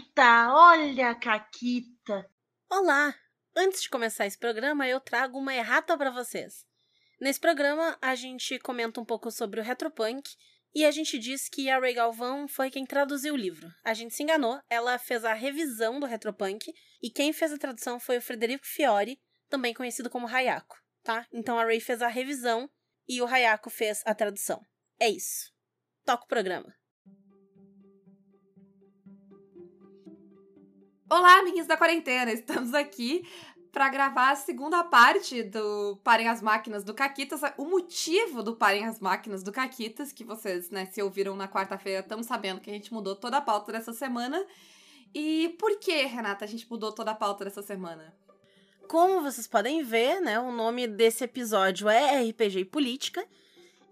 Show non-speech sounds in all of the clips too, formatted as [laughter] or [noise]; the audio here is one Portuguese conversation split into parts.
Caquita, olha a Caquita. Olá! Antes de começar esse programa, eu trago uma errata para vocês. Nesse programa, a gente comenta um pouco sobre o retropunk e a gente diz que a Ray Galvão foi quem traduziu o livro. A gente se enganou, ela fez a revisão do retropunk e quem fez a tradução foi o Frederico Fiore, também conhecido como Hayako, tá? Então a Ray fez a revisão e o Hayako fez a tradução. É isso. Toca o programa. Olá, amiguinhos da quarentena! Estamos aqui para gravar a segunda parte do Parem as Máquinas do Caquitas. O motivo do Parem as Máquinas do Caquitas, que vocês, né, se ouviram na quarta-feira, estão sabendo que a gente mudou toda a pauta dessa semana. E por que, Renata, a gente mudou toda a pauta dessa semana? Como vocês podem ver, né, o nome desse episódio é RPG e Política.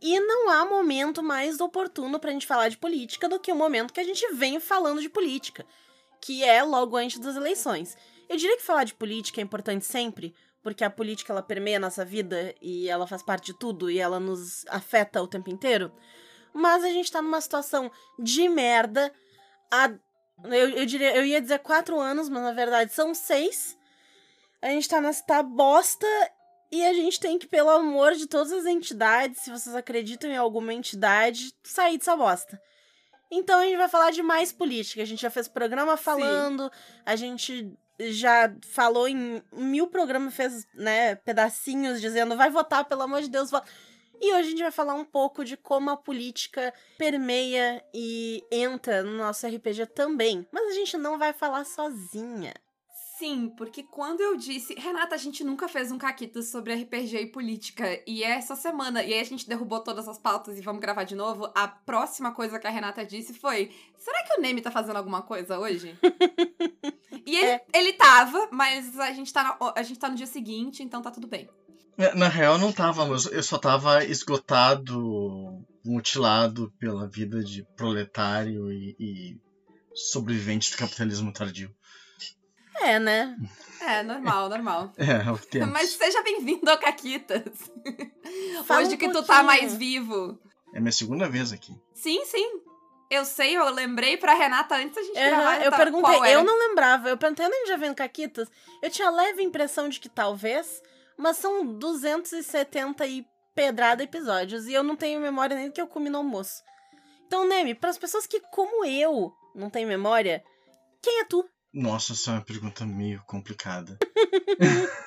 E não há momento mais oportuno pra gente falar de política do que o momento que a gente vem falando de política que é logo antes das eleições. Eu diria que falar de política é importante sempre, porque a política ela permeia a nossa vida e ela faz parte de tudo e ela nos afeta o tempo inteiro. Mas a gente tá numa situação de merda há. Eu, eu, diria, eu ia dizer quatro anos, mas na verdade são seis. A gente tá nessa bosta e a gente tem que, pelo amor de todas as entidades, se vocês acreditam em alguma entidade, sair dessa bosta. Então a gente vai falar de mais política. A gente já fez programa falando, Sim. a gente já falou em mil programas, fez né, pedacinhos dizendo vai votar, pelo amor de Deus, vota. E hoje a gente vai falar um pouco de como a política permeia e entra no nosso RPG também. Mas a gente não vai falar sozinha. Sim, porque quando eu disse, Renata, a gente nunca fez um caquito sobre RPG e política, e é essa semana, e aí a gente derrubou todas as pautas e vamos gravar de novo, a próxima coisa que a Renata disse foi: será que o Neme tá fazendo alguma coisa hoje? [laughs] e ele, é. ele tava, mas a gente tá, no, a gente tá no dia seguinte, então tá tudo bem. É, na real, não tava, mas eu só tava esgotado, mutilado pela vida de proletário e, e sobrevivente do capitalismo tardio. É, né? É, normal, normal. [laughs] É, é o que temos. Mas seja bem-vindo ao Caquitas. Fala [laughs] Hoje um que tu tá mais vivo. É minha segunda vez aqui. Sim, sim. Eu sei, eu lembrei pra Renata antes da gente uhum, gravar. Eu perguntei, eu não lembrava. Eu perguntei, nem já vendo Caquitas. Eu tinha leve impressão de que talvez, mas são 270 e pedrada episódios. E eu não tenho memória nem do que eu comi no almoço. Então, Neme, para as pessoas que, como eu, não têm memória, quem é tu? Nossa, essa é uma pergunta meio complicada. [laughs]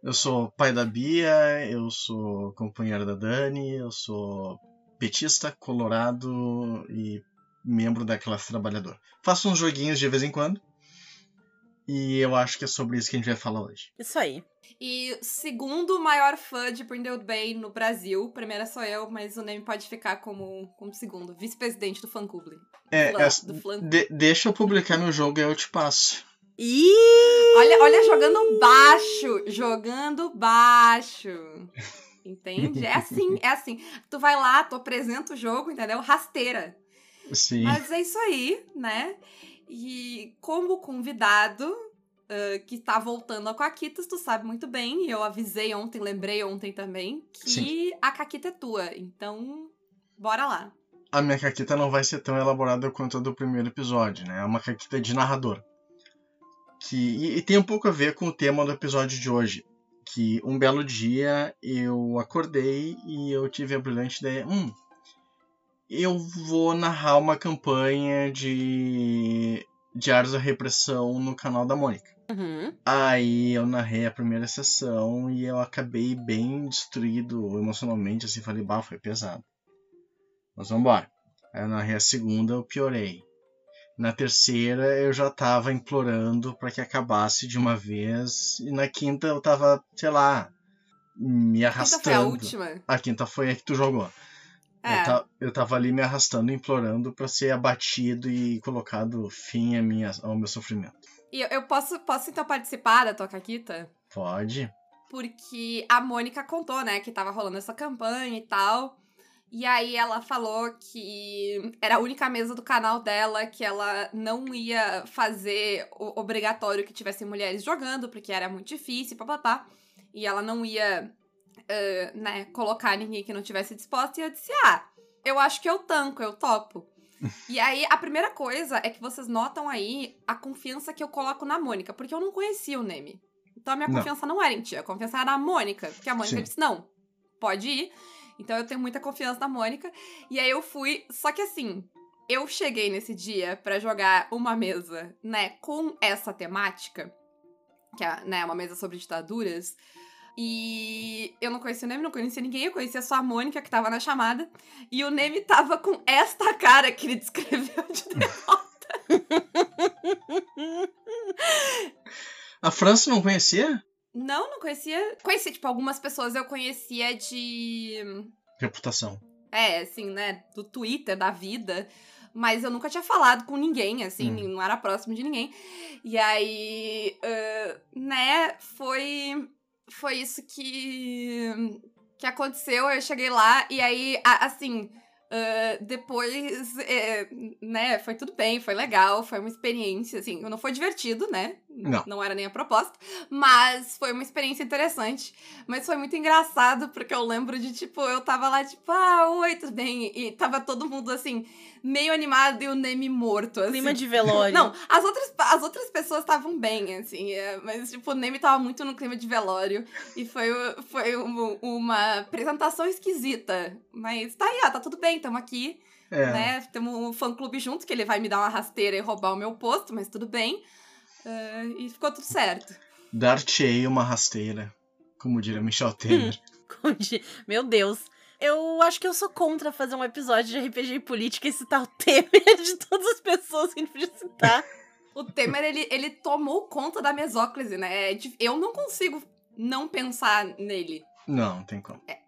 eu sou pai da Bia, eu sou companheiro da Dani, eu sou petista, colorado e membro da classe trabalhadora. Faço uns joguinhos de vez em quando. E eu acho que é sobre isso que a gente vai falar hoje. Isso aí. E segundo maior fã de Brindle Bay no Brasil, primeira sou eu, mas o Neme pode ficar como, como segundo, vice-presidente do fã-clube. É, é de, deixa eu publicar meu jogo e eu te passo. Ih! Olha, olha, jogando baixo, jogando baixo. Entende? É assim, é assim. Tu vai lá, tu apresenta o jogo, entendeu? Rasteira. Sim. Mas é isso aí, né? E como convidado uh, que tá voltando a Caquitas, tu sabe muito bem, e eu avisei ontem, lembrei ontem também, que Sim. a Caquita é tua. Então, bora lá. A minha Caquita não vai ser tão elaborada quanto a do primeiro episódio, né? É uma Caquita de narrador. Que, e, e tem um pouco a ver com o tema do episódio de hoje. Que um belo dia eu acordei e eu tive a brilhante ideia. Hum, eu vou narrar uma campanha de Diários da Repressão no canal da Mônica. Uhum. Aí eu narrei a primeira sessão e eu acabei bem destruído emocionalmente, assim, falei, bah, foi pesado. Mas vambora. Aí eu narrei a segunda, eu piorei. Na terceira eu já tava implorando para que acabasse de uma vez. E na quinta eu tava, sei lá, me arrastando. A quinta foi a última. A quinta foi a que tu jogou. É. Eu, ta, eu tava ali me arrastando, implorando para ser abatido e colocado fim a minha, ao meu sofrimento. E eu, eu posso, posso então participar da tua caquita? Pode. Porque a Mônica contou, né, que tava rolando essa campanha e tal. E aí ela falou que era a única mesa do canal dela que ela não ia fazer o obrigatório que tivessem mulheres jogando, porque era muito difícil, papapá. E ela não ia uh, né, colocar ninguém que não tivesse disposto, e eu disse, ah, eu acho que eu tanco, eu topo. [laughs] E aí, a primeira coisa é que vocês notam aí a confiança que eu coloco na Mônica, porque eu não conhecia o Neme. Então a minha Não. confiança não era em ti, a confiança era na Mônica, porque a Mônica Sim. disse: não, pode ir. Então eu tenho muita confiança na Mônica. E aí eu fui. Só que assim, eu cheguei nesse dia pra jogar uma mesa, né, com essa temática, que é né, uma mesa sobre ditaduras. E eu não conhecia o Neme, não conhecia ninguém, eu conhecia só a Mônica que tava na chamada. E o Neme tava com esta cara que ele descreveu de [laughs] derrota. A França não conhecia? Não, não conhecia. Conhecia, tipo, algumas pessoas eu conhecia de. Reputação. É, assim, né? Do Twitter, da vida. Mas eu nunca tinha falado com ninguém, assim, Hum. não era próximo de ninguém. E aí, ah, né, foi. Foi isso que. que aconteceu. Eu cheguei lá e aí, assim. ah, depois, é, né, foi tudo bem, foi legal, foi uma experiência, assim, não foi divertido, né? Não. Não era nem a proposta, mas foi uma experiência interessante. Mas foi muito engraçado, porque eu lembro de, tipo, eu tava lá, tipo, ah, oi, tudo bem? E tava todo mundo, assim, meio animado e o Neme morto, assim. Clima de velório. Não, as outras, as outras pessoas estavam bem, assim, é, mas, tipo, o Neme tava muito no clima de velório. E foi, foi um- uma apresentação esquisita. Mas tá aí, ó, tá tudo bem, tamo aqui, É. né? Temos um fã-clube junto, que ele vai me dar uma rasteira e roubar o meu posto, mas tudo bem. É, e ficou tudo certo. Dar-te-ei uma rasteira, como diria Michel Temer. [laughs] Meu Deus. Eu acho que eu sou contra fazer um episódio de RPG e política e citar o [laughs] Temer de todas as pessoas que a gente podia citar. O Temer, ele, ele tomou conta da mesóclise, né? É Eu não consigo não pensar nele. Não, não tem como. Não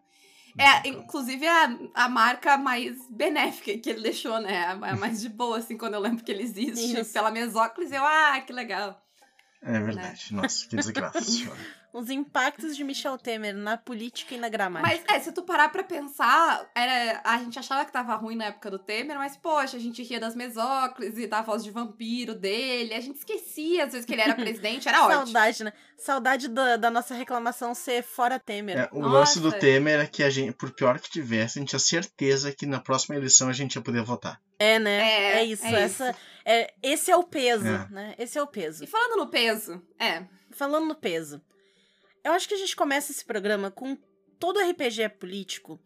É, inclusive, a, a marca mais benéfica que ele deixou, né? A, a mais de boa, assim, quando eu lembro que ele existe. Isso. Pela mesóclise, eu, ah, que legal. É verdade. Nossa, que desgraça. [laughs] Os impactos de Michel Temer na política e na gramática. Mas, é, se tu parar pra pensar, era, a gente achava que tava ruim na época do Temer, mas, poxa, a gente ria das mesóclises e da voz de vampiro dele. A gente esquecia, às vezes, que ele era [laughs] presidente, era ótimo. Saudade, né? Saudade da, da nossa reclamação ser fora Temer. É, o Nossa. lance do Temer é que a gente, por pior que tivesse, a gente tinha certeza que na próxima eleição a gente ia poder votar. É, né? É, É, isso. é essa, é, esse é o peso, É. né? Esse é o peso. E falando no peso, é. Falando no peso, eu acho que a gente começa esse programa com todo RPG é político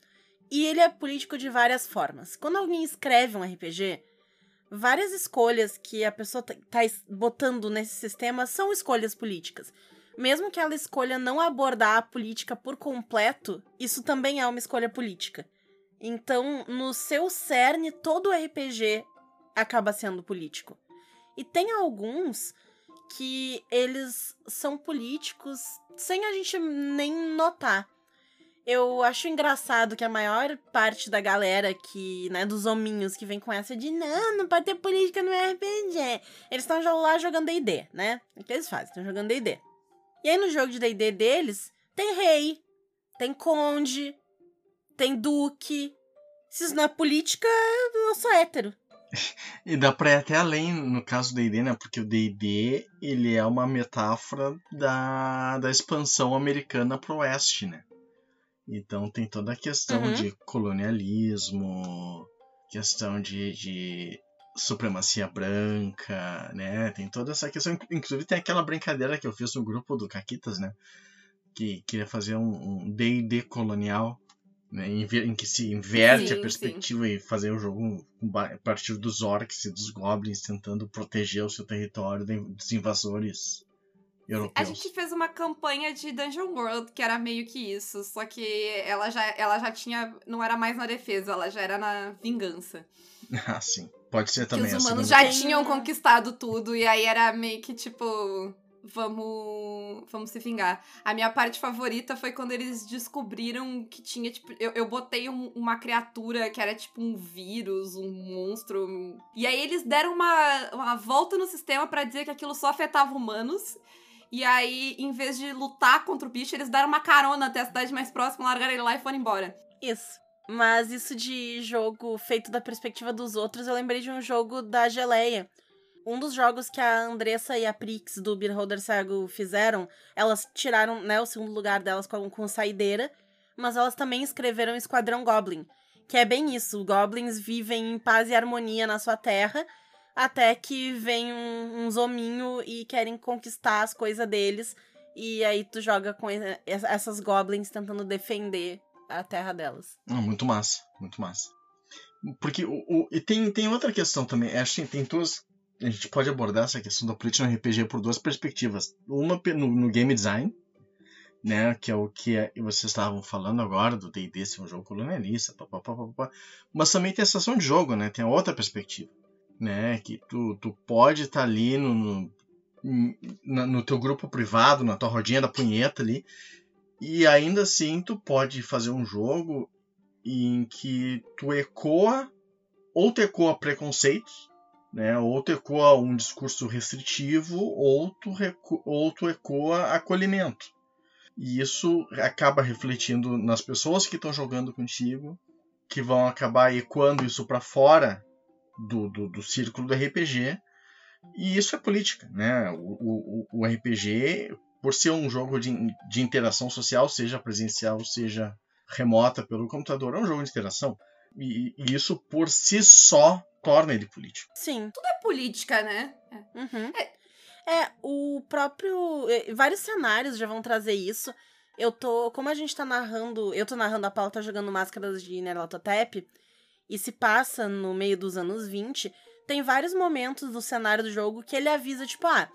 e ele é político de várias formas. Quando alguém escreve um RPG, várias escolhas que a pessoa tá, tá botando nesse sistema são escolhas políticas. Mesmo que ela escolha não abordar a política por completo, isso também é uma escolha política. Então, no seu cerne, todo RPG acaba sendo político. E tem alguns que eles são políticos sem a gente nem notar. Eu acho engraçado que a maior parte da galera que, né, dos hominhos que vem com essa de não, não pode ter política no RPG. Eles estão lá jogando D&D, né? O que eles fazem? Estão jogando D&D. E aí no jogo de D&D deles, tem rei, tem conde, tem duque. Se isso não é política, eu sou hétero. [laughs] E dá pra ir até além no caso do D&D, né? Porque o D&D, ele é uma metáfora da, da expansão americana pro oeste, né? Então tem toda a questão Uhum. de colonialismo, questão de, de supremacia branca, né? Tem toda essa questão. Inclusive tem aquela brincadeira que eu fiz no grupo do Caquitas, né? Que queria fazer um um D&D colonial, né? Em, em que se inverte Sim, a perspectiva e fazer o jogo a partir dos orcs e dos goblins tentando proteger o seu território dos invasores A europeus. gente fez uma campanha de Dungeon World que era meio que isso, só que ela já, ela já tinha. Não era mais na defesa, ela já era na vingança. [laughs] Ah, sim. Pode ser Que também. os a humanos já tinham conquistado tudo, e aí era meio que tipo. Vamos. Vamos se vingar. A minha parte favorita foi quando eles descobriram que tinha, tipo. Eu, eu botei um- uma criatura que era tipo um vírus, um monstro. E aí eles deram uma, uma volta no sistema pra dizer que aquilo só afetava humanos. E aí, em vez de lutar contra o bicho, eles deram uma carona até a cidade mais próxima, largaram ele lá e foram embora. Isso. Mas isso de jogo feito da perspectiva dos outros, eu lembrei de um jogo da Geleia. Um dos jogos que a Andressa e a Prix do Beholder Sago fizeram, elas tiraram né, o segundo lugar delas com, com saideira, mas elas também escreveram Esquadrão Goblin. Que é bem isso, goblins vivem em paz e harmonia na sua terra, até que vem um, hominho e querem conquistar as coisas deles. E aí tu joga com essas goblins tentando defender a terra delas. Ah, muito massa, muito massa. Porque o, o- e tem, tem outra questão também. Acho que tem duas. A gente pode abordar essa questão da política no RPG por duas perspectivas. Uma no, no game design, né? Que é o que é- vocês estavam falando agora, do D&D ser um jogo colonialista, papapá, papapá. Mas também tem a sensação de jogo, né? Tem a outra perspectiva, né? Que tu, tu pode estar ali no, no, no teu grupo privado, na tua rodinha da punheta ali, e ainda assim tu pode fazer um jogo em que tu ecoa ou tu ecoa preconceitos, né? Ou tu ecoa um discurso restritivo, ou tu, ou tu ecoa acolhimento. E isso acaba refletindo nas pessoas que estão jogando contigo, que vão acabar ecoando isso para fora do, do, do círculo do RPG. E isso é política, né? O, o, o RPG, por ser um jogo de, de interação social, seja presencial, seja remota pelo computador, é um jogo de interação. E, e isso por si só torna ele político. Sim. É política, né? É. Uhum. É, o próprio. Vários cenários já vão trazer isso. Eu tô. Como a gente tá narrando. Eu tô narrando a Paula tá jogando Máscaras de Nerlatotep. E se passa no meio dos anos 20. Tem vários momentos do cenário do jogo que ele avisa, tipo, ah.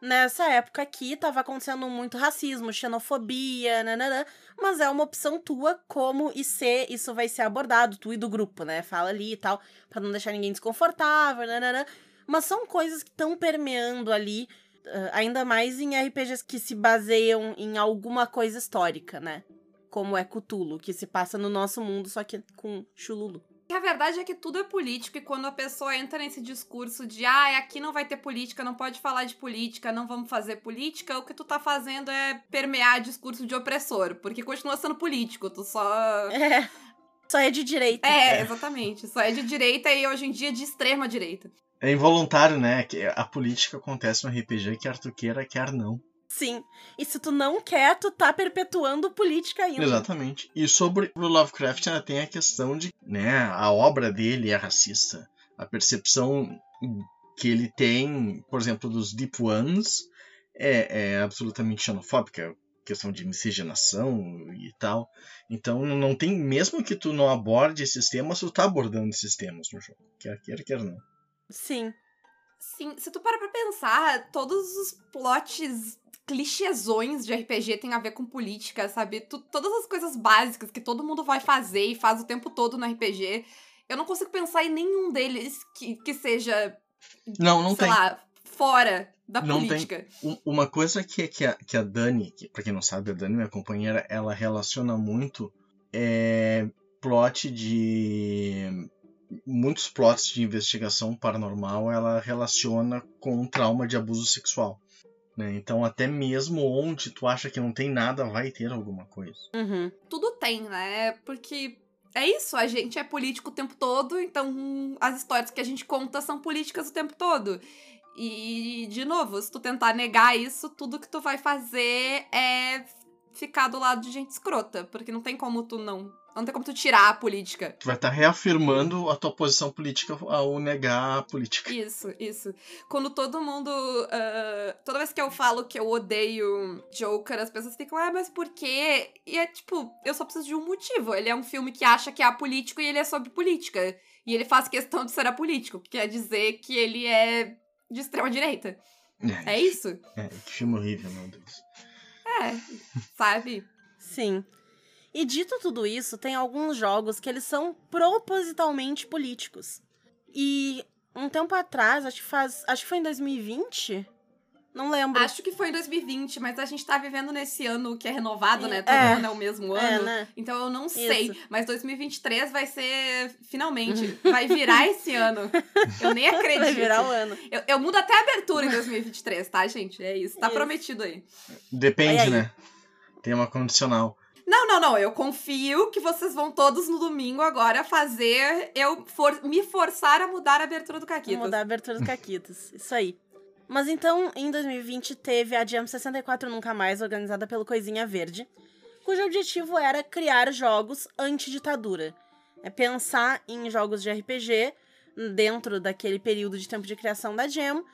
Nessa época aqui tava acontecendo muito racismo, xenofobia, nananã, mas é uma opção tua como e se isso vai ser abordado, tu e do grupo, né? Fala ali e tal, pra não deixar ninguém desconfortável, nananã. Mas são coisas que estão permeando ali, ainda mais em RPGs que se baseiam em alguma coisa histórica, né? Como é Cthulhu, que se passa no nosso mundo, só que com Chululu. E a verdade é que tudo é político e quando a pessoa entra nesse discurso de ah, aqui não vai ter política, não pode falar de política, não vamos fazer política, o que tu tá fazendo é permear discurso de opressor, porque continua sendo político, tu só... É. Só é de direita. É, exatamente, só é de direita e hoje em dia de extrema direita. É involuntário, né? Que a política acontece no RPG, quer tu queira, quer não. Sim. E se tu não quer, tu tá perpetuando política ainda. Exatamente. E sobre o Lovecraft ainda tem a questão de, né, a obra dele é racista. A percepção que ele tem, por exemplo, dos Deep Ones é, é absolutamente xenofóbica. Questão de miscigenação e tal. Então não tem, mesmo que tu não aborde esses temas, tu tá abordando esses temas no jogo. Quer queira, quer não. Sim. Sim, se tu para pra pensar, todos os plots clichêsões de RPG tem a ver com política, sabe? Tu- todas as coisas básicas que todo mundo vai fazer e faz o tempo todo no RPG. Eu não consigo pensar em nenhum deles que, que seja, Não, não sei tem. lá, fora da Não tem. política. Um- Uma coisa que, que, a, que a Dani, que, pra quem não sabe, a Dani, minha companheira, ela relaciona muito é plot de. Muitos plots de investigação paranormal ela relaciona com trauma de abuso sexual. Né? Então, até mesmo onde tu acha que não tem nada, vai ter alguma coisa. Uhum. Tudo tem, né? Porque é isso, a gente é político o tempo todo, então as histórias que a gente conta são políticas o tempo todo. E, de novo, se tu tentar negar isso, tudo que tu vai fazer é ficar do lado de gente escrota, porque não tem como tu não. Não tem como tu tirar a política. Tu vai estar reafirmando a tua posição política ao negar a política. Isso, isso. Quando todo mundo. ah, toda vez que eu falo que eu odeio Joker, as pessoas ficam, ah, mas por quê? E é tipo, eu só preciso de um motivo. Ele é um filme que acha que é apolítico e ele é sobre política. E ele faz questão de ser apolítico, que quer dizer que ele é de extrema direita. É isso? É, que filme horrível, meu Deus. É, sabe? Sim. E dito tudo isso, tem alguns jogos que eles são propositalmente políticos. E um tempo atrás, acho que faz. Acho que foi em 2020? Não lembro. Acho que foi em 2020, mas a gente tá vivendo nesse ano que é renovado, né? É. Todo ano é o mesmo É, ano. né? Então eu não sei. Isso. Mas 2023 vai ser. Finalmente. vai virar esse ano. [laughs] Eu nem acredito. Vai virar o ano. Eu, eu mudo até a abertura em 2023, tá, gente? É isso. Tá Isso. prometido aí. Depende, aí. né? Tem uma condicional. Não, não, não. Eu confio que vocês vão todos no domingo agora fazer eu for- me forçar a mudar a abertura do Caquitas. Mudar a abertura dos Caquitas. Isso aí. Mas então, em 2020, teve a Jam 64 Nunca Mais, organizada pelo Coisinha Verde, cujo objetivo era criar jogos anti-ditadura. É pensar em jogos de RPG dentro daquele período de tempo de criação da Gem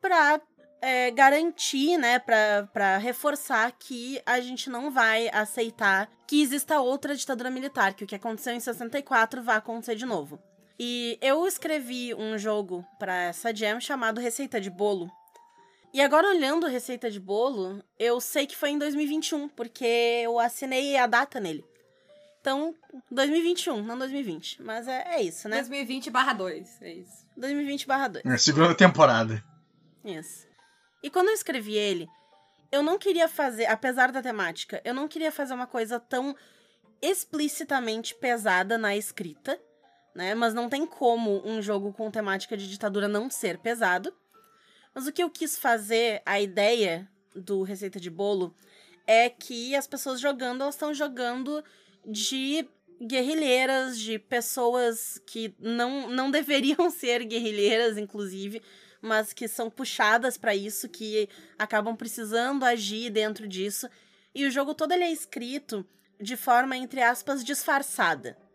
para é, garantir, né, para reforçar que a gente não vai aceitar que exista outra ditadura militar, que o que aconteceu em 64 vai acontecer de novo. E eu escrevi um jogo para essa jam chamado Receita de Bolo. E agora olhando Receita de Bolo, eu sei que foi em 2021, porque eu assinei a data nele. Então, 2021, não 2020. Mas é, é isso, né? 2020 barra 2, é isso. 2020 barra 2. É, segunda temporada. Isso. E quando eu escrevi ele, eu não queria fazer, apesar da temática, eu não queria fazer uma coisa tão explicitamente pesada na escrita né? Mas não tem como um jogo com temática de ditadura não ser pesado. Mas o que eu quis fazer, a ideia do Receita de Bolo, é que as pessoas jogando, elas estão jogando de guerrilheiras, de pessoas que não, não [laughs] deveriam ser guerrilheiras, inclusive, mas que são puxadas para isso, que acabam precisando agir dentro disso. E o jogo todo ele é escrito de forma, entre aspas, disfarçada.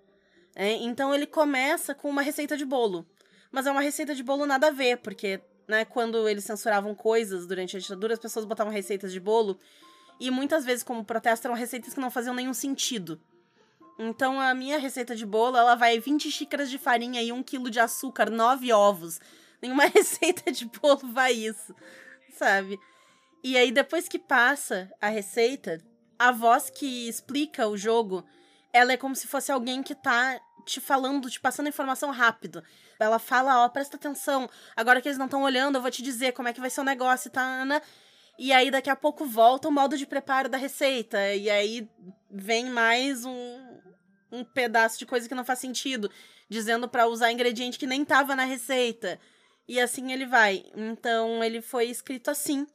É, então ele começa com uma receita de bolo. Mas é uma receita de bolo nada a ver, porque né, quando eles censuravam coisas durante a ditadura, as pessoas botavam receitas de bolo. E muitas vezes, como protesto, eram receitas que não faziam nenhum sentido. Então a minha receita de bolo, ela vai 20 xícaras de farinha e 1 quilo de açúcar, 9 ovos. Nenhuma [laughs] receita de bolo vai isso, sabe? E aí, depois que passa a receita, a voz que explica o jogo ela é como se fosse alguém que tá te falando, te passando informação rápido. Ela fala, ó, presta atenção, agora que eles não estão olhando, eu vou te dizer como é que vai ser o negócio tá, Ana. E aí daqui a pouco volta o modo de preparo da receita. E aí vem mais um, um pedaço de coisa que não faz sentido, dizendo para usar ingrediente que nem tava na receita. E assim ele vai. Então ele foi escrito assim,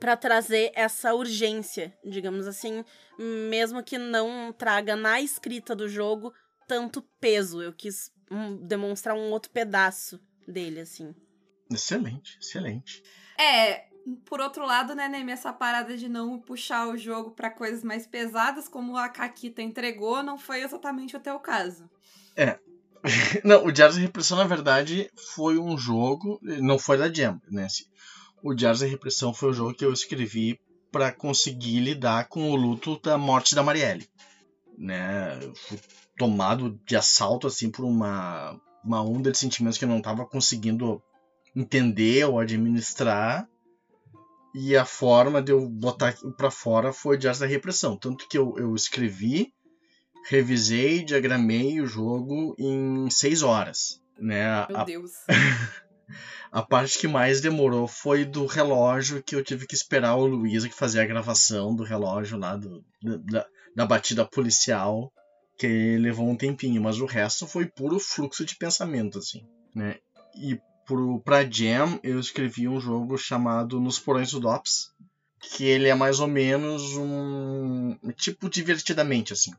para trazer essa urgência, digamos assim, mesmo que não traga na escrita do jogo tanto peso. Eu quis um, demonstrar um outro pedaço dele, assim. Excelente, excelente. É, por outro lado, né, Neme, essa parada de não puxar o jogo para coisas mais pesadas, como a Kakita entregou, não foi exatamente o teu caso. É. [laughs] não, o Diário da Repressão, na verdade, foi um jogo, não foi da Jam, né? O Diários da Repressão foi o jogo que eu escrevi para conseguir lidar com o luto da morte da Marielle. Né? fui tomado de assalto assim por uma, uma onda de sentimentos que eu não estava conseguindo entender ou administrar. E a forma de eu botar para fora foi Diários da Repressão. Tanto que eu, eu escrevi, revisei, diagramei o jogo em seis horas. Né? Meu a... Deus. [laughs] [laughs] A parte que mais demorou foi do relógio que eu tive que esperar o Luísa que fazia a gravação do relógio lá do, da, da batida policial, que levou um tempinho, mas o resto foi puro fluxo de pensamento, assim, né? E pro, pra Jam eu escrevi um jogo chamado Nos Porões do Dops, que ele é mais ou menos um tipo divertidamente, assim.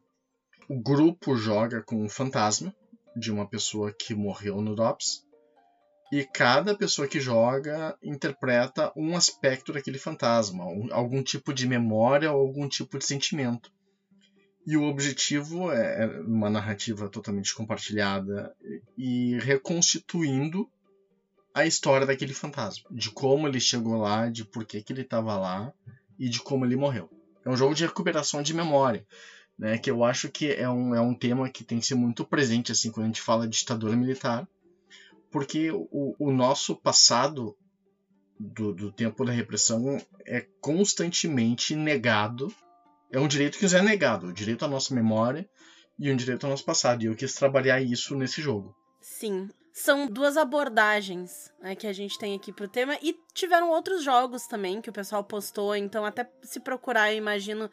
O grupo joga com um fantasma de uma pessoa que morreu no DOPS e cada pessoa que joga interpreta um aspecto daquele fantasma, um, algum tipo de memória ou algum tipo de sentimento. E o objetivo é, é uma narrativa totalmente compartilhada e reconstituindo a história daquele fantasma, de como ele chegou lá, de por que, que ele estava lá e de como ele morreu. É um jogo de recuperação de memória, né, que eu acho que é um, é um tema que tem que ser muito presente assim quando a gente fala de ditadura militar porque o, o nosso passado do, do, tempo da repressão é constantemente negado. É um direito que é negado, o direito à nossa memória e um direito ao nosso passado. E eu quis trabalhar isso nesse jogo. Sim. São duas abordagens né, que a gente tem aqui pro tema. E tiveram outros jogos também que o pessoal postou. Então, até se procurar, eu imagino,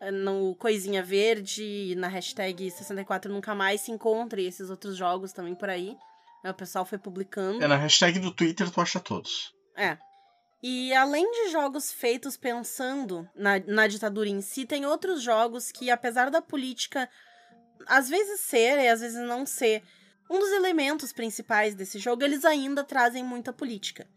eh, no Coisinha Verde, na hashtag 64 Nunca Mais, se encontre esses outros jogos também por aí. O pessoal foi publicando. É, na hashtag do Twitter tu acha todos. É. E além de jogos feitos pensando na, na ditadura em si, tem outros jogos que, apesar da política às vezes ser e às vezes não ser um dos elementos principais desse jogo, eles ainda trazem muita política.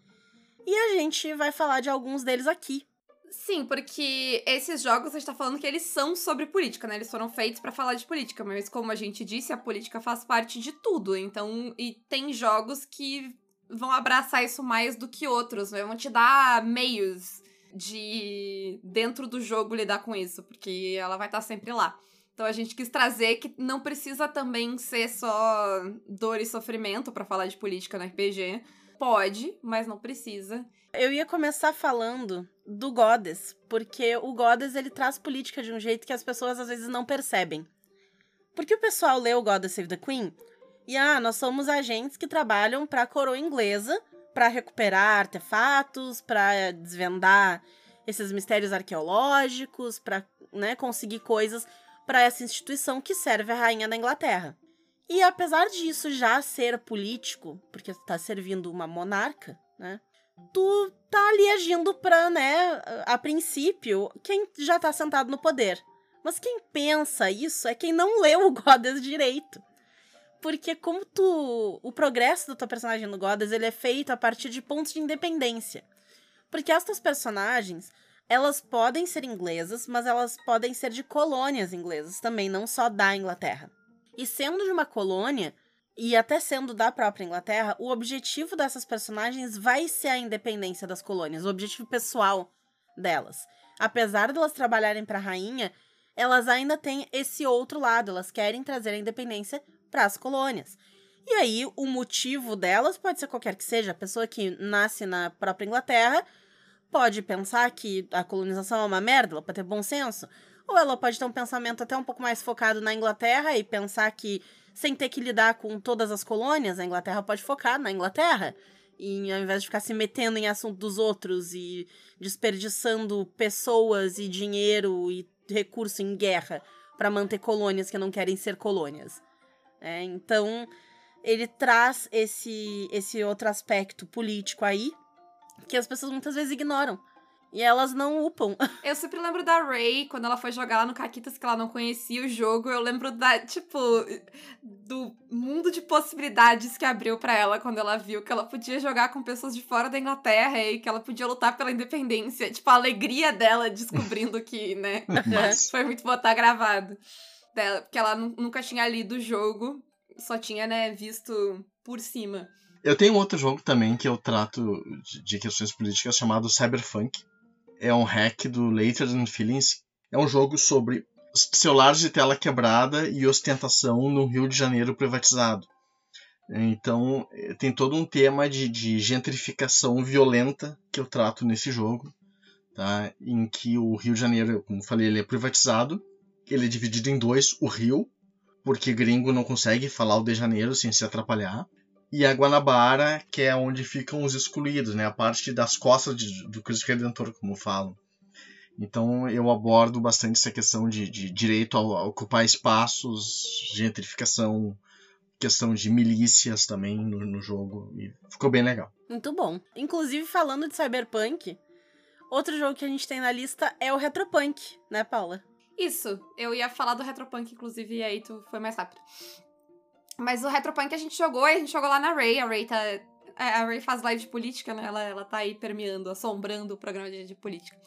E a gente vai falar de alguns deles aqui. Sim, porque esses jogos a gente tá falando que eles são sobre política, né? Eles foram feitos para falar de política, mas como a gente disse, a política faz parte de tudo. Então, e tem jogos que vão abraçar isso mais do que outros, né? Vão te dar meios de dentro do jogo lidar com isso, porque ela vai estar tá sempre lá. Então a gente quis trazer que não precisa também ser só dor e sofrimento para falar de política no RPG. Pode, mas não precisa. Eu ia começar falando do Goddess, porque o Goddess ele traz política de um jeito que as pessoas às vezes não percebem. Porque o pessoal lê o Goddess Save the Queen e ah, nós somos agentes que trabalham para a coroa inglesa para recuperar artefatos, para desvendar esses mistérios arqueológicos, para né, conseguir coisas para essa instituição que serve a rainha da Inglaterra. E apesar disso já ser político, porque tu tá servindo uma monarca, né? Tu tá ali agindo pra, né, a princípio, quem já tá sentado no poder. Mas quem pensa isso é quem não leu o Goddess direito. Porque como tu... O progresso do teu personagem no Goddess, ele é feito a partir de pontos de independência. Porque estas personagens, elas podem ser inglesas, mas elas podem ser de colônias inglesas também, não só da Inglaterra. E sendo de uma colônia, e até sendo da própria Inglaterra, o objetivo dessas personagens vai ser a independência das colônias, o objetivo pessoal delas. Apesar de elas trabalharem para a rainha, elas ainda têm esse outro lado, elas querem trazer a independência para as colônias. E aí, o motivo delas pode ser qualquer que seja. A pessoa que nasce na própria Inglaterra pode pensar que a colonização é uma merda, ela pode ter bom senso. Ou ela pode ter um pensamento até um pouco mais focado na Inglaterra e pensar que sem ter que lidar com todas as colônias, a Inglaterra pode focar na Inglaterra. E ao invés de ficar se metendo em assunto dos outros e desperdiçando pessoas e dinheiro e recurso em guerra para manter colônias que não querem ser colônias. É, então, ele traz esse, esse outro aspecto político aí que as pessoas muitas vezes ignoram. E elas não upam. [laughs] Eu sempre lembro da Ray, quando ela foi jogar lá no Caquitas, que ela não conhecia o jogo. Eu lembro da, tipo, do mundo de possibilidades que abriu para ela quando ela viu que ela podia jogar com pessoas de fora da Inglaterra e que ela podia lutar pela independência. Tipo, a alegria dela descobrindo [laughs] que, né? foi muito botar gravado. Dela, porque ela nunca tinha lido o jogo, só tinha, né, visto por cima. Eu tenho outro jogo também que eu trato de questões políticas chamado Cyberpunk é um hack do Later Than Feelings. É um jogo sobre celulares de tela quebrada e ostentação no Rio de Janeiro privatizado. Então tem todo um tema de, de gentrificação violenta que eu trato nesse jogo, tá? em que o Rio de Janeiro, como falei, ele é privatizado. Ele é dividido em dois, o Rio, porque gringo não consegue falar o de Janeiro sem se atrapalhar e a Guanabara, que é onde ficam os excluídos, né? A parte das costas de, do Cristo Redentor, como falam. Então eu abordo bastante essa questão de, de direito a, a, ocupar espaços, gentrificação, questão de milícias também no, no, jogo. E ficou bem legal. Muito bom. Inclusive, falando de Cyberpunk, outro jogo que a gente tem na lista é o Retropunk, né, Paula? Isso. Eu ia falar do Retropunk, inclusive, e aí tu foi mais rápido. Mas o Retropunk a gente jogou e a gente jogou lá na Ray. A Ray tá. É, a Ray faz live de política, né? Ela, ela tá aí permeando, assombrando o programa de, de política.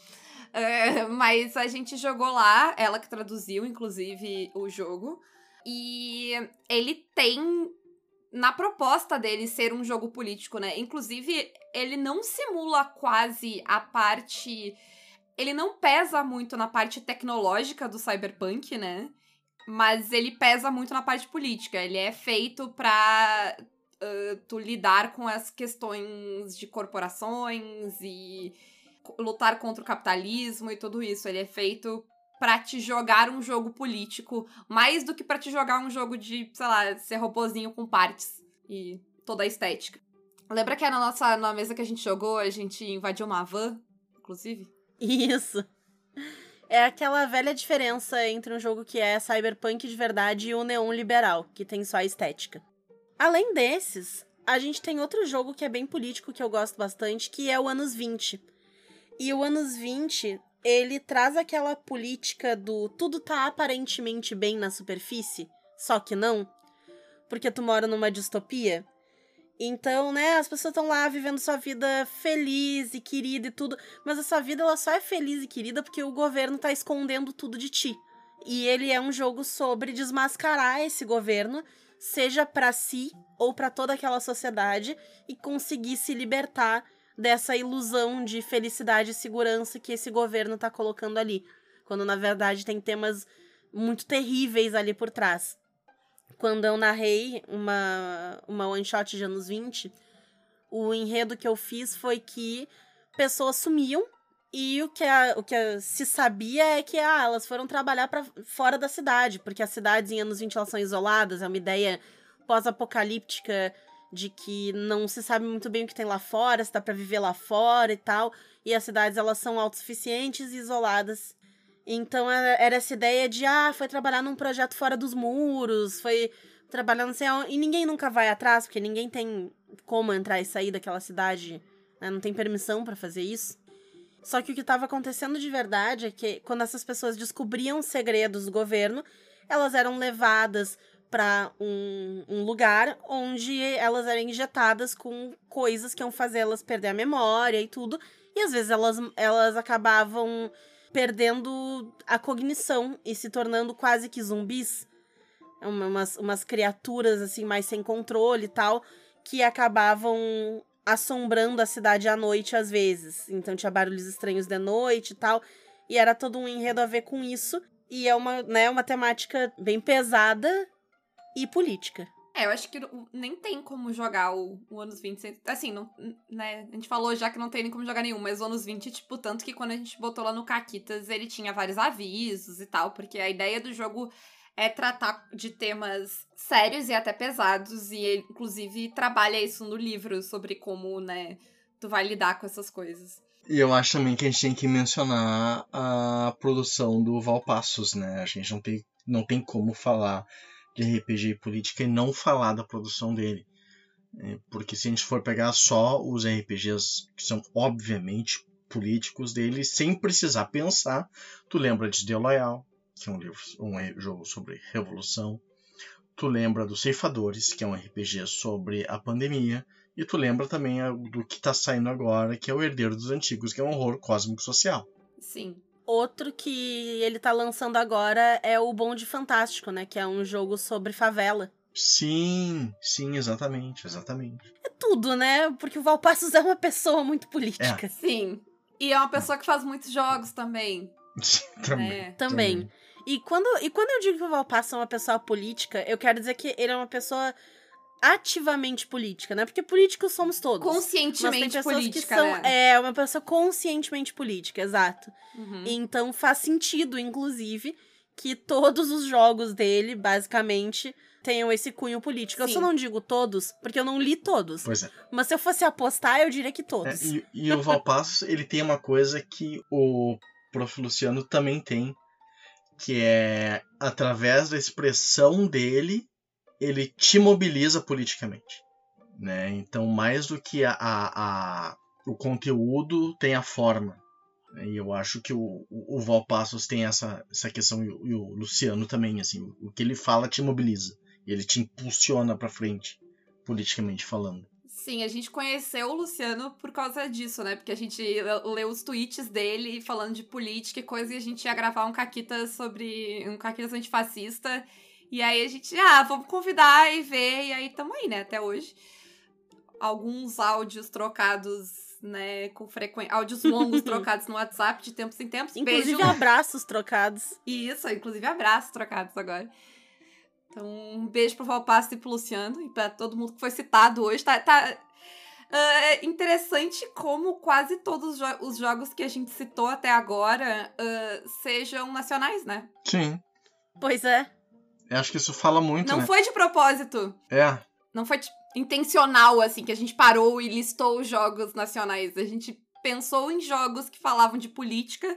Uh, mas a gente jogou lá, ela que traduziu, inclusive, o jogo. E ele tem na proposta dele ser um jogo político, né? Inclusive, ele não simula quase a parte. Ele não pesa muito na parte tecnológica do cyberpunk, né? Mas ele pesa muito na parte política. Ele é feito pra uh, tu lidar com as questões de corporações e lutar contra o capitalismo e tudo isso. Ele é feito para te jogar um jogo político, mais do que para te jogar um jogo de, sei lá, ser robozinho com partes e toda a estética. Lembra que na nossa na mesa que a gente jogou, a gente invadiu uma van, inclusive? Isso. É aquela velha diferença entre um jogo que é cyberpunk de verdade e o neon liberal, que tem só a estética. Além desses, a gente tem outro jogo que é bem político que eu gosto bastante, que é o Anos 20. E o Anos 20, ele traz aquela política do tudo tá aparentemente bem na superfície, só que não, porque tu mora numa distopia. Então, né, as pessoas estão lá vivendo sua vida feliz e querida e tudo, mas a sua vida ela só é feliz e querida porque o governo tá escondendo tudo de ti. E ele é um jogo sobre desmascarar esse governo, seja para si ou para toda aquela sociedade e conseguir se libertar dessa ilusão de felicidade e segurança que esse governo tá colocando ali, quando na verdade tem temas muito terríveis ali por trás. Quando eu narrei uma, uma one shot de anos 20, o enredo que eu fiz foi que pessoas sumiam e o que, a, o que se sabia é que ah, elas foram trabalhar para fora da cidade, porque as cidades em anos 20 elas são isoladas, é uma ideia pós-apocalíptica de que não se sabe muito bem o que tem lá fora, se dá para viver lá fora e tal, e as cidades elas são autossuficientes e isoladas. Então era essa ideia de ah, foi trabalhar num projeto fora dos muros, foi trabalhar não sei e ninguém nunca vai atrás, porque ninguém tem como entrar e sair daquela cidade, né? não tem permissão para fazer isso. Só que o que estava acontecendo de verdade é que quando essas pessoas descobriam segredos do governo, elas eram levadas para um, um, lugar onde elas eram injetadas com coisas que iam fazer elas perder a memória e tudo. E às vezes elas, elas acabavam perdendo a cognição e se tornando quase que zumbis. Umas, umas criaturas assim mais sem controle e tal, que acabavam assombrando a cidade à noite às vezes. Então tinha barulhos estranhos de noite e tal. E era todo um enredo a ver com isso. E é uma, né, uma temática bem pesada e política. É, eu acho que nem tem como jogar o, o anos 20. Assim, não, né? A gente falou já que não tem nem como jogar nenhum, mas o anos 20, tipo, tanto que quando a gente botou lá no Caquitas, ele tinha vários avisos e tal, porque a ideia do jogo é tratar de temas sérios e até pesados, e ele, inclusive, trabalha isso no livro sobre como, né, tu vai lidar com essas coisas. E eu acho também que a gente tem que mencionar a produção do Valpassos, né? A gente não tem, não tem como falar de RPG e política e não falar da produção dele. É, porque se a gente for pegar só os RPGs que são obviamente políticos dele, sem precisar pensar, tu lembra de The Loyal, que é um, livro, um jogo sobre revolução. Tu lembra dos Ceifadores, que é um RPG sobre a pandemia. E tu lembra também do que está saindo agora, que é o Herdeiro dos Antigos, que é um horror cósmico social. Sim. Outro que ele tá lançando agora é o Bonde Fantástico, né? Que é um jogo sobre favela. Sim, sim, exatamente, exatamente. É tudo, né? Porque o Valpassos [laughs] é uma pessoa muito política. É. Sim. E é uma pessoa que faz muitos jogos também. [laughs] também, é. também. também. E quando, e quando eu digo que o Valpasso é uma pessoa política, eu quero dizer que ele é uma pessoa ativamente política, né? Porque políticos somos todos. Conscientemente política, são, né? É, uma pessoa conscientemente política, exato. Uhum. Então faz sentido, inclusive, que todos os jogos dele, basicamente, tenham esse cunho político. Sim. Eu só não digo todos, porque eu não li todos. Pois é. Mas se eu fosse apostar, eu diria que todos. É, e, e o Valpassos, [laughs] ele tem uma coisa que o Prof. Luciano também tem, que é através da expressão dele, ele te mobiliza politicamente. Né? Então, mais do que a, a, a o conteúdo, tem a forma. Né? E eu acho que o, o, o Valpassos tem essa, essa questão, e o, e o Luciano também. assim O que ele fala te mobiliza. Ele te impulsiona para frente, politicamente falando. Sim, a gente conheceu o Luciano por causa disso, né? Porque a gente leu os tweets dele falando de política e coisa, e a gente ia gravar um Caquita sobre. um Caquitas antifascista. E aí a gente, ah, vamos convidar e ver, e aí tamo aí, né, até hoje. Alguns áudios trocados, né, com frequência. Áudios longos [laughs] trocados no WhatsApp de tempos em tempos. Inclusive Beijo. abraços trocados. Isso, inclusive abraços trocados agora. Então, um beijo pro Valpasso e pro Luciano e pra todo mundo que foi citado hoje. Tá, tá uh, interessante como quase todos os jogos que a gente citou até agora uh, sejam nacionais, né? Sim. Pois é. Eu acho que isso fala muito, Não né? foi de propósito. É. Não foi intencional, assim, que a gente parou e listou os jogos nacionais. A gente pensou em jogos que falavam de política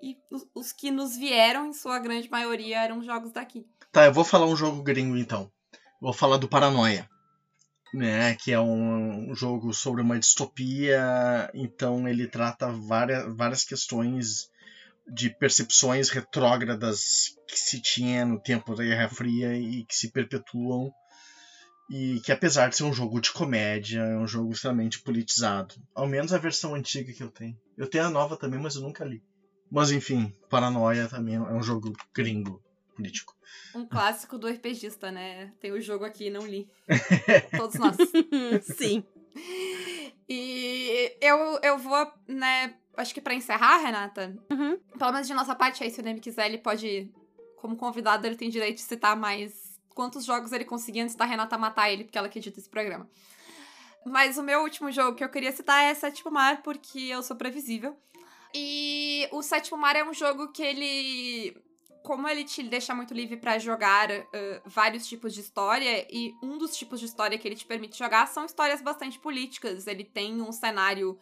e os, os que nos vieram, em sua grande maioria, eram jogos daqui. Tá, eu vou falar um jogo gringo então. Vou falar do Paranoia. Né, que é um jogo sobre uma distopia, então ele trata várias, várias questões de percepções retrógradas que se tinha no tempo da Guerra Fria e que se perpetuam. E que apesar de ser um jogo de comédia, é um jogo extremamente politizado. Ao menos a versão antiga que eu tenho. Eu tenho a nova também, mas eu nunca li. Mas enfim, Paranoia também é um jogo gringo político. Um clássico do RPGista, né? Tem o jogo aqui, não li. [laughs] Todos nós. [laughs] Sim. E eu, eu vou, né? Acho que pra encerrar, Renata, Uhum. pelo menos de nossa parte aí, se o Neme quiser, ele pode, como convidado, ele tem direito de citar mais quantos jogos ele conseguia antes da Renata matar ele, porque ela acredita nesse programa. Mas o meu último jogo que eu queria citar é Sétimo Mar, porque eu sou previsível. E o Sétimo Mar é um jogo que ele. Como ele te deixa muito livre pra jogar uh, vários tipos de história, e um dos tipos de história que ele te permite jogar são histórias bastante políticas. Ele tem um cenário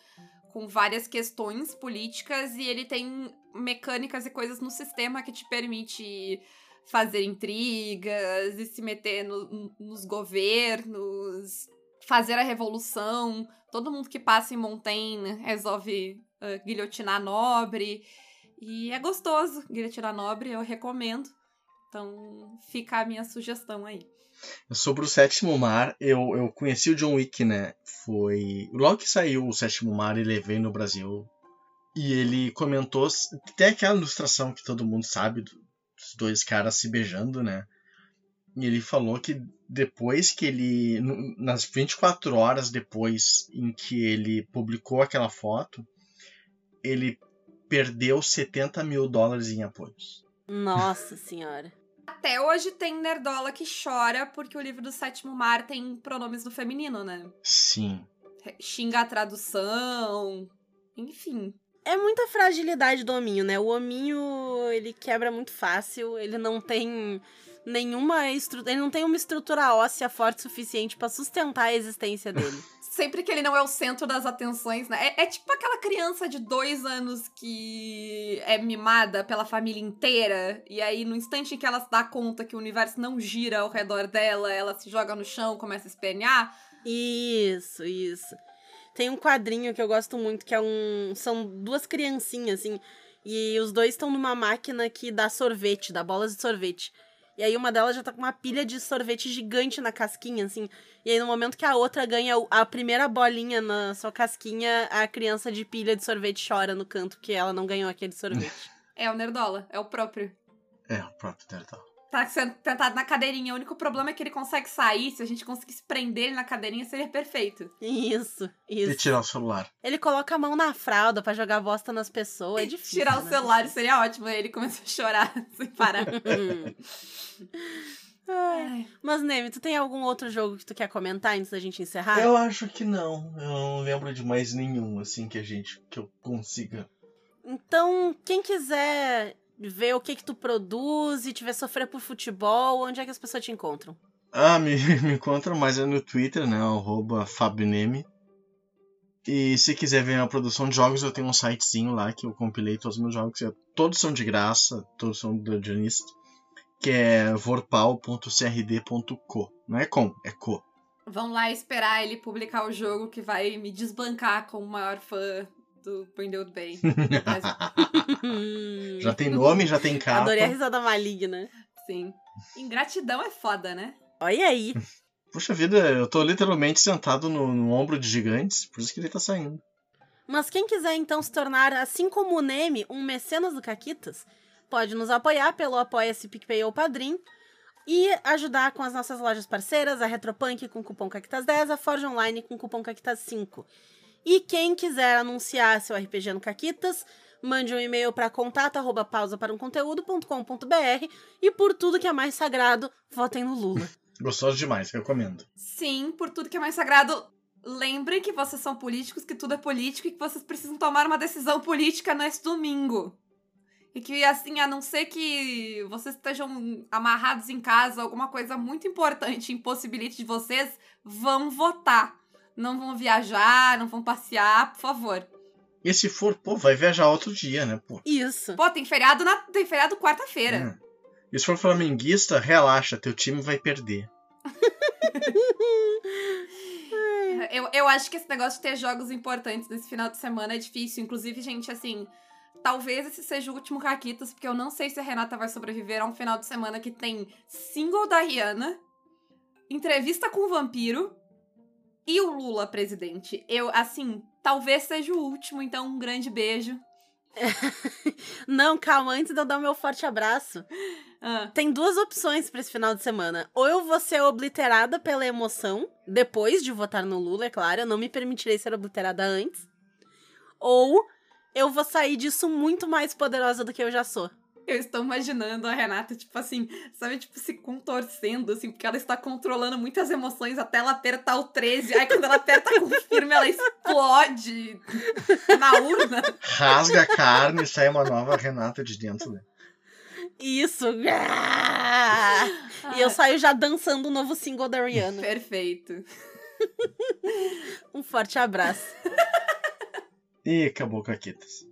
com várias questões políticas e ele tem mecânicas e coisas no sistema que te permite fazer intrigas e se meter no, nos governos, fazer a revolução. Todo mundo que passa em Montaigne resolve uh, guilhotinar nobre. E é gostoso guilhotinar nobre, eu recomendo. Então fica a minha sugestão aí. Sobre o Sétimo Mar, eu, eu conheci o John Wick, né? Foi. Logo que saiu o Sétimo Mar, ele veio no Brasil. E ele comentou. Tem aquela ilustração que todo mundo sabe dos dois caras se beijando, né? E ele falou que depois que ele. Nas 24 horas depois em que ele publicou aquela foto, ele perdeu 70 mil dólares em apoios. Nossa senhora. Até hoje tem nerdola que chora porque o livro do Sétimo Mar tem pronomes no feminino, né? Sim. Xinga a tradução, enfim. É muita fragilidade do hominho, né? O hominho, ele quebra muito fácil, ele não tem nenhuma estrutura, ele não tem uma estrutura óssea forte o suficiente para sustentar a existência dele. [laughs] Sempre que ele não é o centro das atenções, né? É, é, tipo aquela criança de dois anos que é mimada pela família inteira, e aí no instante em que ela se dá conta que o universo não gira ao redor dela, ela se joga no chão, começa a espernear. Isso, isso. Tem um quadrinho que eu gosto muito, que é um. São duas criancinhas, assim. E os dois estão numa máquina que dá sorvete, dá bolas de sorvete. E aí uma delas já tá com uma pilha de sorvete gigante na casquinha, assim. E aí no momento que a outra ganha a primeira bolinha na sua casquinha, a criança de pilha de sorvete chora no canto que ela não ganhou aquele sorvete. É o Nerdola, é o próprio. É, o próprio Nerdola. Tá sendo tentado na cadeirinha. O único problema é que ele consegue sair. Se a gente conseguisse prender ele na cadeirinha, seria perfeito. Isso, isso. E tirar o celular. Ele coloca a mão na fralda para jogar bosta nas pessoas. É difícil. Tirar né? o celular seria ótimo. Aí ele começa a chorar [laughs] sem parar. [laughs] Ai. Mas, Neme, tu tem algum outro jogo que tu quer comentar antes da gente encerrar? Eu acho que não. Eu não lembro de mais nenhum, assim, que a gente. que eu consiga. Então, quem quiser ver o que que tu produz e tiver sofrer por futebol, onde é que as pessoas te encontram? Ah, me, [laughs] me encontra mais é no Twitter, né? Arroba Fabneme. E se quiser ver a produção de jogos, eu tenho um sitezinho lá que eu compilei todos os meus jogos. Todos são de graça, todos são do Dungeonist. Que é vorpal.crd.co. Não é com, é co. Vão lá esperar ele publicar o jogo que vai me desbancar como o maior fã do Brindle Bay. [laughs] já tem nome, já tem capa. Adorei a risada maligna. Sim. Ingratidão é foda, né? Olha aí. Puxa vida, eu tô literalmente sentado no, no, ombro de gigantes, por isso que ele tá saindo. Mas quem quiser então se tornar, assim como o Neme, um mecenas do Caquitas, pode nos apoiar pelo Apoia-se PicPay ou Padrim e ajudar com as nossas lojas parceiras, a Retropunk com cupom Caquitas10, a Forge Online com cupom Caquitas5. E quem quiser anunciar seu RPG no Caquitas, mande um e-mail para contato arroba pausa para um conteúdo.com.br e por tudo que é mais sagrado, votem no Lula. [laughs] Gostoso demais, recomendo. Sim, por tudo que é mais sagrado, lembrem que vocês são políticos, que tudo é político e que vocês precisam tomar uma decisão política nesse domingo. E que, assim, a não ser que vocês estejam amarrados em casa, alguma coisa muito importante impossibilite de vocês, vão votar. Não vão viajar, não vão passear, por favor. E se for, pô, vai viajar outro dia, né, pô? Isso. Pô, tem feriado, na, tem feriado quarta-feira. É. E se for flamenguista, relaxa, teu time vai perder. [laughs] eu, eu acho que esse negócio de ter jogos importantes nesse final de semana é difícil. Inclusive, gente, assim, talvez esse seja o último Caquitas, porque eu não sei se a Renata vai sobreviver a um final de semana que tem single da Rihanna, entrevista com o vampiro e o Lula presidente. Eu, assim, talvez seja o último, então um grande beijo. [laughs] Não, calma, antes de eu dar o meu forte abraço. Ah, Tem duas opções pra esse final de semana. Ou eu vou ser obliterada pela emoção, depois de votar no Lula, é claro, eu não me permitirei ser obliterada antes. Ou eu vou sair disso muito mais poderosa do que eu já sou. Eu estou imaginando a Renata, tipo assim, sabe, tipo, se contorcendo, assim, porque ela está controlando muitas emoções até ela apertar o 13. Aí quando ela aperta confirma, ela explode na urna. Rasga a carne e sai uma nova Renata de dentro. Né? Isso! Ah! E eu saio já dançando o novo single da Rihanna. Perfeito. Um forte abraço. E acabou Caquitas.